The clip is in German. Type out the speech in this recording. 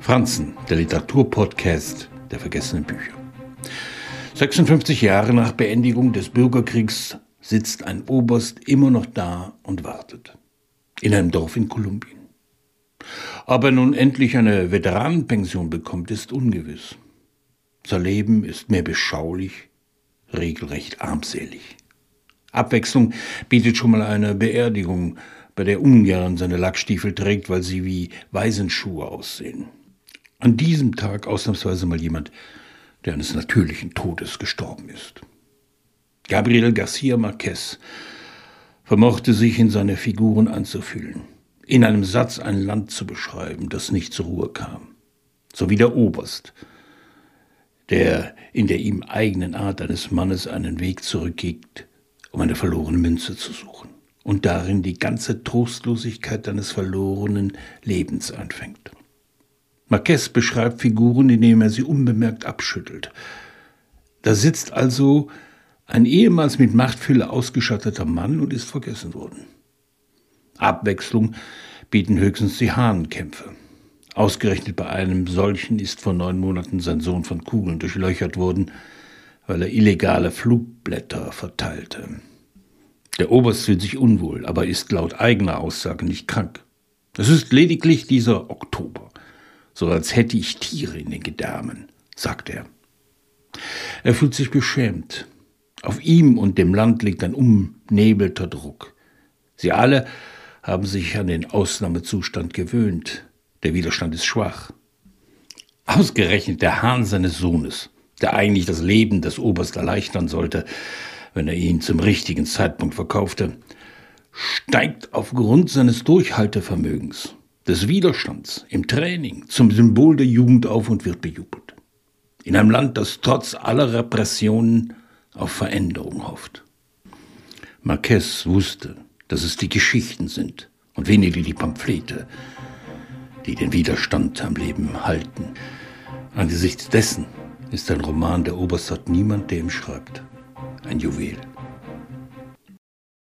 Franzen, der Literaturpodcast der vergessenen Bücher. 56 Jahre nach Beendigung des Bürgerkriegs sitzt ein Oberst immer noch da und wartet. In einem Dorf in Kolumbien. Ob er nun endlich eine Veteranenpension bekommt, ist ungewiss. Sein Leben ist mehr beschaulich, regelrecht armselig. Abwechslung bietet schon mal eine Beerdigung, bei der ungern seine Lackstiefel trägt, weil sie wie Waisenschuhe aussehen. An diesem Tag ausnahmsweise mal jemand, der eines natürlichen Todes gestorben ist. Gabriel Garcia Marquez vermochte sich in seine Figuren anzufühlen, in einem Satz ein Land zu beschreiben, das nicht zur Ruhe kam. So wie der Oberst, der in der ihm eigenen Art eines Mannes einen Weg zurückgeht, um eine verlorene Münze zu suchen und darin die ganze Trostlosigkeit eines verlorenen Lebens anfängt. Marquez beschreibt Figuren, indem er sie unbemerkt abschüttelt. Da sitzt also ein ehemals mit Machtfülle ausgestatteter Mann und ist vergessen worden. Abwechslung bieten höchstens die Hahnenkämpfe. Ausgerechnet bei einem solchen ist vor neun Monaten sein Sohn von Kugeln durchlöchert worden, weil er illegale Flugblätter verteilte. Der Oberst fühlt sich unwohl, aber ist laut eigener Aussage nicht krank. Es ist lediglich dieser Oktober, so als hätte ich Tiere in den Gedärmen, sagt er. Er fühlt sich beschämt. Auf ihm und dem Land liegt ein umnebelter Druck. Sie alle haben sich an den Ausnahmezustand gewöhnt. Der Widerstand ist schwach. Ausgerechnet der Hahn seines Sohnes, der eigentlich das Leben des Oberst erleichtern sollte, wenn er ihn zum richtigen Zeitpunkt verkaufte, steigt aufgrund seines Durchhaltevermögens, des Widerstands im Training zum Symbol der Jugend auf und wird bejubelt. In einem Land, das trotz aller Repressionen auf Veränderung hofft. Marquez wusste, dass es die Geschichten sind und weniger die Pamphlete, die den Widerstand am Leben halten. Angesichts dessen ist ein Roman der Oberstadt niemand, der ihm schreibt ein Juwel.